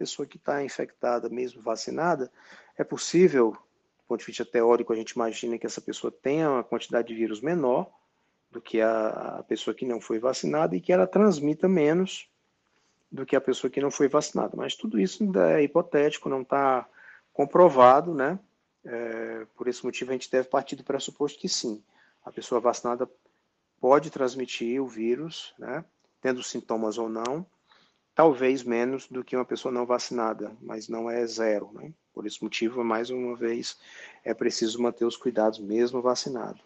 pessoa que está infectada, mesmo vacinada, é possível, do ponto de vista teórico, a gente imagina que essa pessoa tenha uma quantidade de vírus menor do que a, a pessoa que não foi vacinada e que ela transmita menos do que a pessoa que não foi vacinada. Mas tudo isso ainda é hipotético, não está comprovado, né? É, por esse motivo, a gente deve partir do pressuposto que sim, a pessoa vacinada pode transmitir o vírus, né? Tendo sintomas ou não, talvez menos do que uma pessoa não vacinada, mas não é zero, né? Por esse motivo, mais uma vez, é preciso manter os cuidados mesmo vacinado.